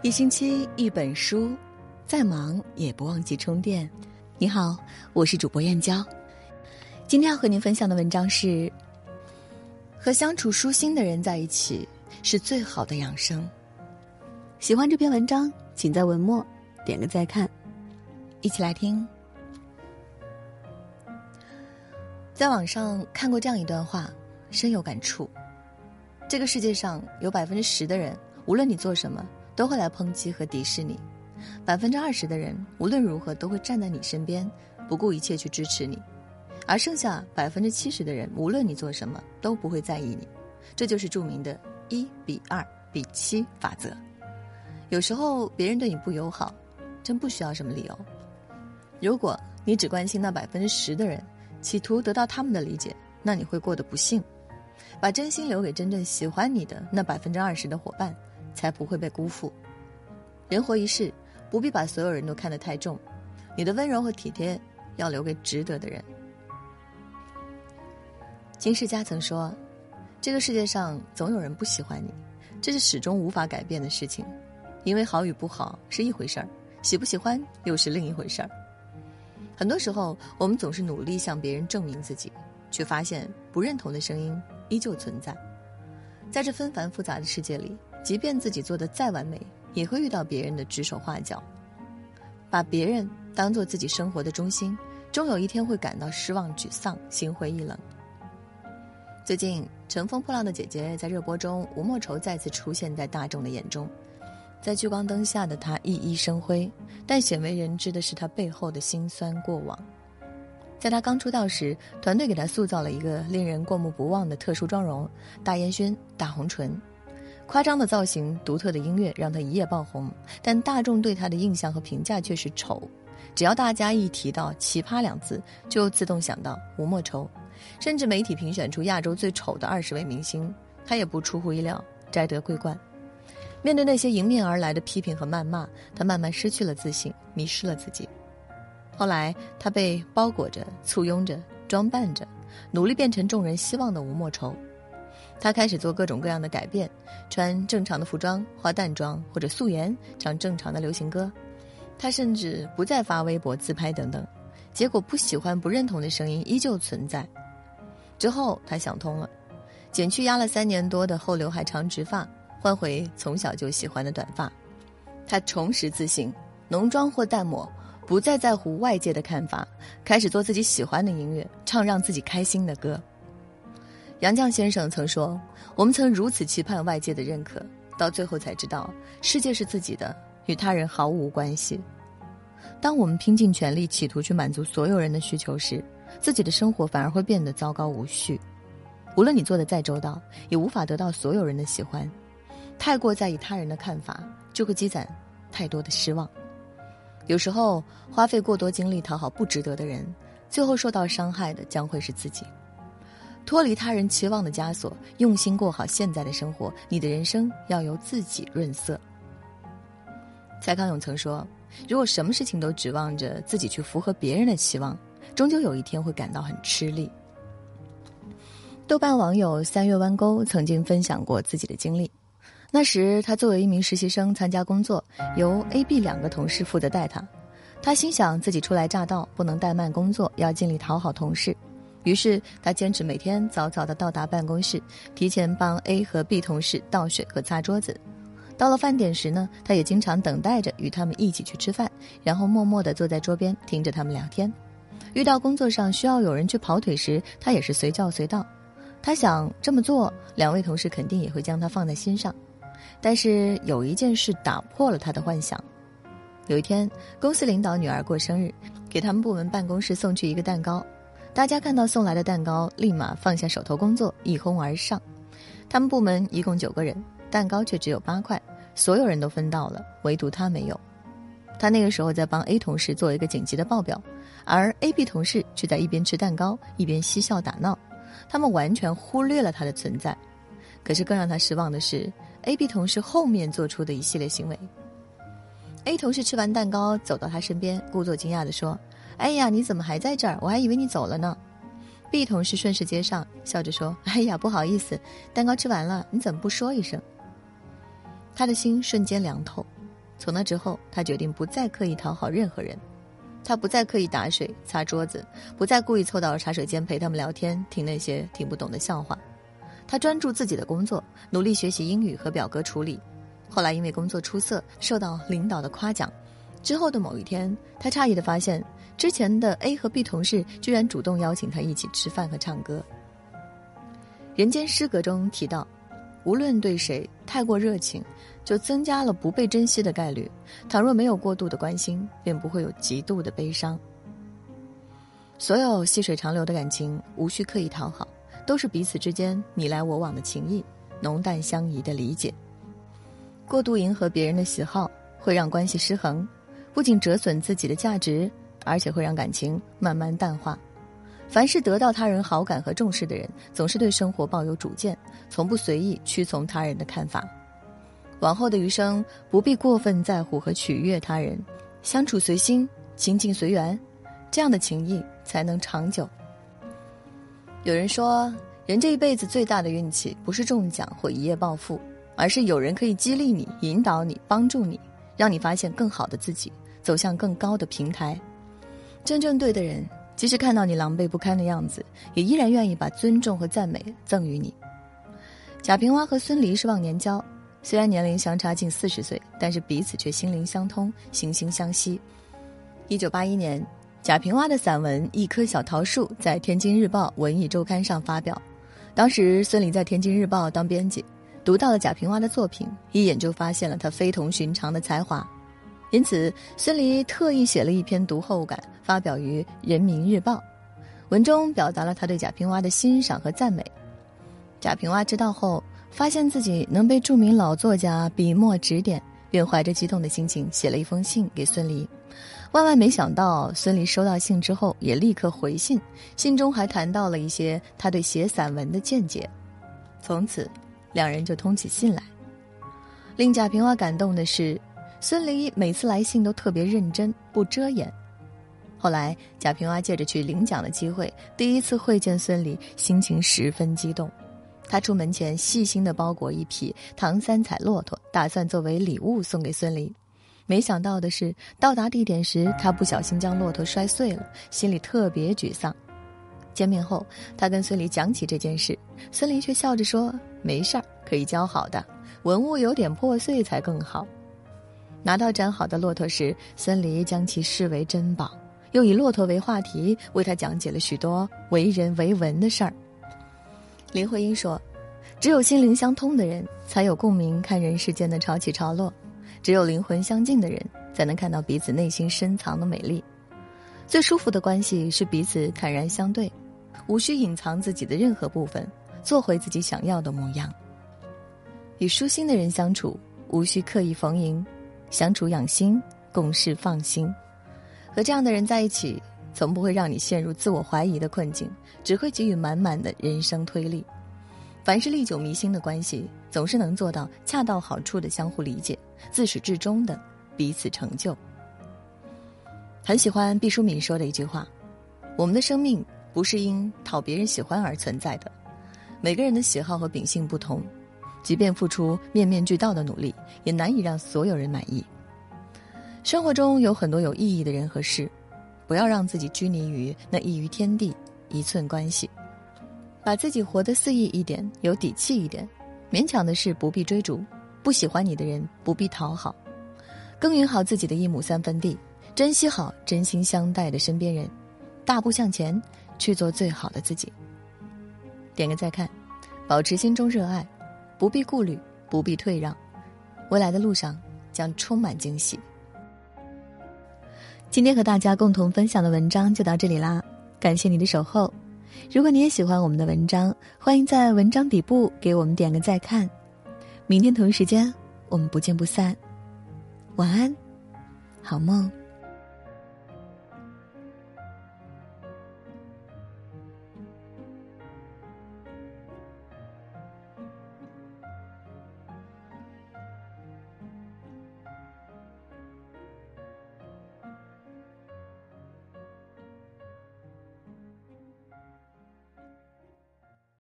一星期一本书，再忙也不忘记充电。你好，我是主播燕娇。今天要和您分享的文章是：和相处舒心的人在一起是最好的养生。喜欢这篇文章，请在文末点个再看。一起来听。在网上看过这样一段话，深有感触。这个世界上有百分之十的人，无论你做什么。都会来抨击和敌视你，百分之二十的人无论如何都会站在你身边，不顾一切去支持你，而剩下百分之七十的人，无论你做什么都不会在意你。这就是著名的“一比二比七”法则。有时候别人对你不友好，真不需要什么理由。如果你只关心那百分之十的人，企图得到他们的理解，那你会过得不幸。把真心留给真正喜欢你的那百分之二十的伙伴。才不会被辜负。人活一世，不必把所有人都看得太重，你的温柔和体贴要留给值得的人。金世佳曾说：“这个世界上总有人不喜欢你，这是始终无法改变的事情，因为好与不好是一回事儿，喜不喜欢又是另一回事儿。”很多时候，我们总是努力向别人证明自己，却发现不认同的声音依旧存在。在这纷繁复杂的世界里。即便自己做的再完美，也会遇到别人的指手画脚。把别人当做自己生活的中心，终有一天会感到失望、沮丧、心灰意冷。最近，《乘风破浪的姐姐》在热播中，吴莫愁再次出现在大众的眼中。在聚光灯下的她熠熠生辉，但鲜为人知的是她背后的辛酸过往。在她刚出道时，团队给她塑造了一个令人过目不忘的特殊妆容：大烟熏、大红唇。夸张的造型、独特的音乐让他一夜爆红，但大众对他的印象和评价却是丑。只要大家一提到“奇葩”两字，就自动想到吴莫愁。甚至媒体评选出亚洲最丑的二十位明星，他也不出乎意料摘得桂冠。面对那些迎面而来的批评和谩骂，他慢慢失去了自信，迷失了自己。后来，他被包裹着、簇拥着、装扮着，努力变成众人希望的吴莫愁。他开始做各种各样的改变，穿正常的服装，化淡妆或者素颜，唱正常的流行歌。他甚至不再发微博自拍等等。结果不喜欢、不认同的声音依旧存在。之后他想通了，剪去压了三年多的厚刘海长直发，换回从小就喜欢的短发。他重拾自信，浓妆或淡抹，不再在乎外界的看法，开始做自己喜欢的音乐，唱让自己开心的歌。杨绛先生曾说：“我们曾如此期盼外界的认可，到最后才知道，世界是自己的，与他人毫无关系。当我们拼尽全力企图去满足所有人的需求时，自己的生活反而会变得糟糕无序。无论你做的再周到，也无法得到所有人的喜欢。太过在意他人的看法，就会积攒太多的失望。有时候，花费过多精力讨好不值得的人，最后受到伤害的将会是自己。”脱离他人期望的枷锁，用心过好现在的生活。你的人生要由自己润色。蔡康永曾说：“如果什么事情都指望着自己去符合别人的期望，终究有一天会感到很吃力。”豆瓣网友三月弯钩曾经分享过自己的经历。那时他作为一名实习生参加工作，由 A、B 两个同事负责带他。他心想自己初来乍到，不能怠慢工作，要尽力讨好同事。于是他坚持每天早早的到达办公室，提前帮 A 和 B 同事倒水和擦桌子。到了饭点时呢，他也经常等待着与他们一起去吃饭，然后默默地坐在桌边听着他们聊天。遇到工作上需要有人去跑腿时，他也是随叫随到。他想这么做，两位同事肯定也会将他放在心上。但是有一件事打破了他的幻想。有一天，公司领导女儿过生日，给他们部门办公室送去一个蛋糕。大家看到送来的蛋糕，立马放下手头工作，一哄而上。他们部门一共九个人，蛋糕却只有八块，所有人都分到了，唯独他没有。他那个时候在帮 A 同事做一个紧急的报表，而 A、B 同事却在一边吃蛋糕一边嬉笑打闹，他们完全忽略了他的存在。可是更让他失望的是，A、B 同事后面做出的一系列行为。A 同事吃完蛋糕，走到他身边，故作惊讶地说。哎呀，你怎么还在这儿？我还以为你走了呢。B 同事顺势接上，笑着说：“哎呀，不好意思，蛋糕吃完了，你怎么不说一声？”他的心瞬间凉透。从那之后，他决定不再刻意讨好任何人。他不再刻意打水、擦桌子，不再故意凑到茶水间陪他们聊天、听那些听不懂的笑话。他专注自己的工作，努力学习英语和表格处理。后来因为工作出色，受到领导的夸奖。之后的某一天，他诧异地发现，之前的 A 和 B 同事居然主动邀请他一起吃饭和唱歌。人间失格中提到，无论对谁太过热情，就增加了不被珍惜的概率；倘若没有过度的关心，便不会有极度的悲伤。所有细水长流的感情，无需刻意讨好。都是彼此之间你来我往的情谊，浓淡相宜的理解。过度迎合别人的喜好，会让关系失衡，不仅折损自己的价值，而且会让感情慢慢淡化。凡是得到他人好感和重视的人，总是对生活抱有主见，从不随意屈从他人的看法。往后的余生，不必过分在乎和取悦他人，相处随心，亲近随缘，这样的情谊才能长久。有人说，人这一辈子最大的运气不是中奖或一夜暴富，而是有人可以激励你、引导你、帮助你，让你发现更好的自己，走向更高的平台。真正对的人，即使看到你狼狈不堪的样子，也依然愿意把尊重和赞美赠予你。贾平凹和孙犁是忘年交，虽然年龄相差近四十岁，但是彼此却心灵相通、惺惺相惜。一九八一年。贾平凹的散文《一棵小桃树》在《天津日报》文艺周刊上发表，当时孙俪在《天津日报》当编辑，读到了贾平凹的作品，一眼就发现了他非同寻常的才华，因此孙俪特意写了一篇读后感，发表于《人民日报》，文中表达了他对贾平凹的欣赏和赞美。贾平凹知道后，发现自己能被著名老作家笔墨指点，便怀着激动的心情写了一封信给孙俪。万万没想到，孙俪收到信之后也立刻回信，信中还谈到了一些他对写散文的见解。从此，两人就通起信来。令贾平凹感动的是，孙俪每次来信都特别认真，不遮掩。后来，贾平凹借着去领奖的机会，第一次会见孙俪，心情十分激动。他出门前细心的包裹一匹唐三彩骆驼，打算作为礼物送给孙俪。没想到的是，到达地点时，他不小心将骆驼摔碎了，心里特别沮丧。见面后，他跟孙俪讲起这件事，孙俪却笑着说：“没事儿，可以交好的，文物有点破碎才更好。”拿到粘好的骆驼时，孙俪将其视为珍宝，又以骆驼为话题，为他讲解了许多为人为文的事儿。林徽因说：“只有心灵相通的人，才有共鸣看人世间的潮起潮落。”只有灵魂相近的人，才能看到彼此内心深藏的美丽。最舒服的关系是彼此坦然相对，无需隐藏自己的任何部分，做回自己想要的模样。与舒心的人相处，无需刻意逢迎，相处养心，共事放心。和这样的人在一起，从不会让你陷入自我怀疑的困境，只会给予满满的人生推力。凡是历久弥新的关系，总是能做到恰到好处的相互理解，自始至终的彼此成就。很喜欢毕淑敏说的一句话：“我们的生命不是因讨别人喜欢而存在的。每个人的喜好和秉性不同，即便付出面面俱到的努力，也难以让所有人满意。生活中有很多有意义的人和事，不要让自己拘泥于那一隅天地、一寸关系。”把自己活得肆意一点，有底气一点，勉强的事不必追逐，不喜欢你的人不必讨好，耕耘好自己的一亩三分地，珍惜好真心相待的身边人，大步向前，去做最好的自己。点个再看，保持心中热爱，不必顾虑，不必退让，未来的路上将充满惊喜。今天和大家共同分享的文章就到这里啦，感谢你的守候。如果你也喜欢我们的文章，欢迎在文章底部给我们点个再看。明天同一时间，我们不见不散。晚安，好梦。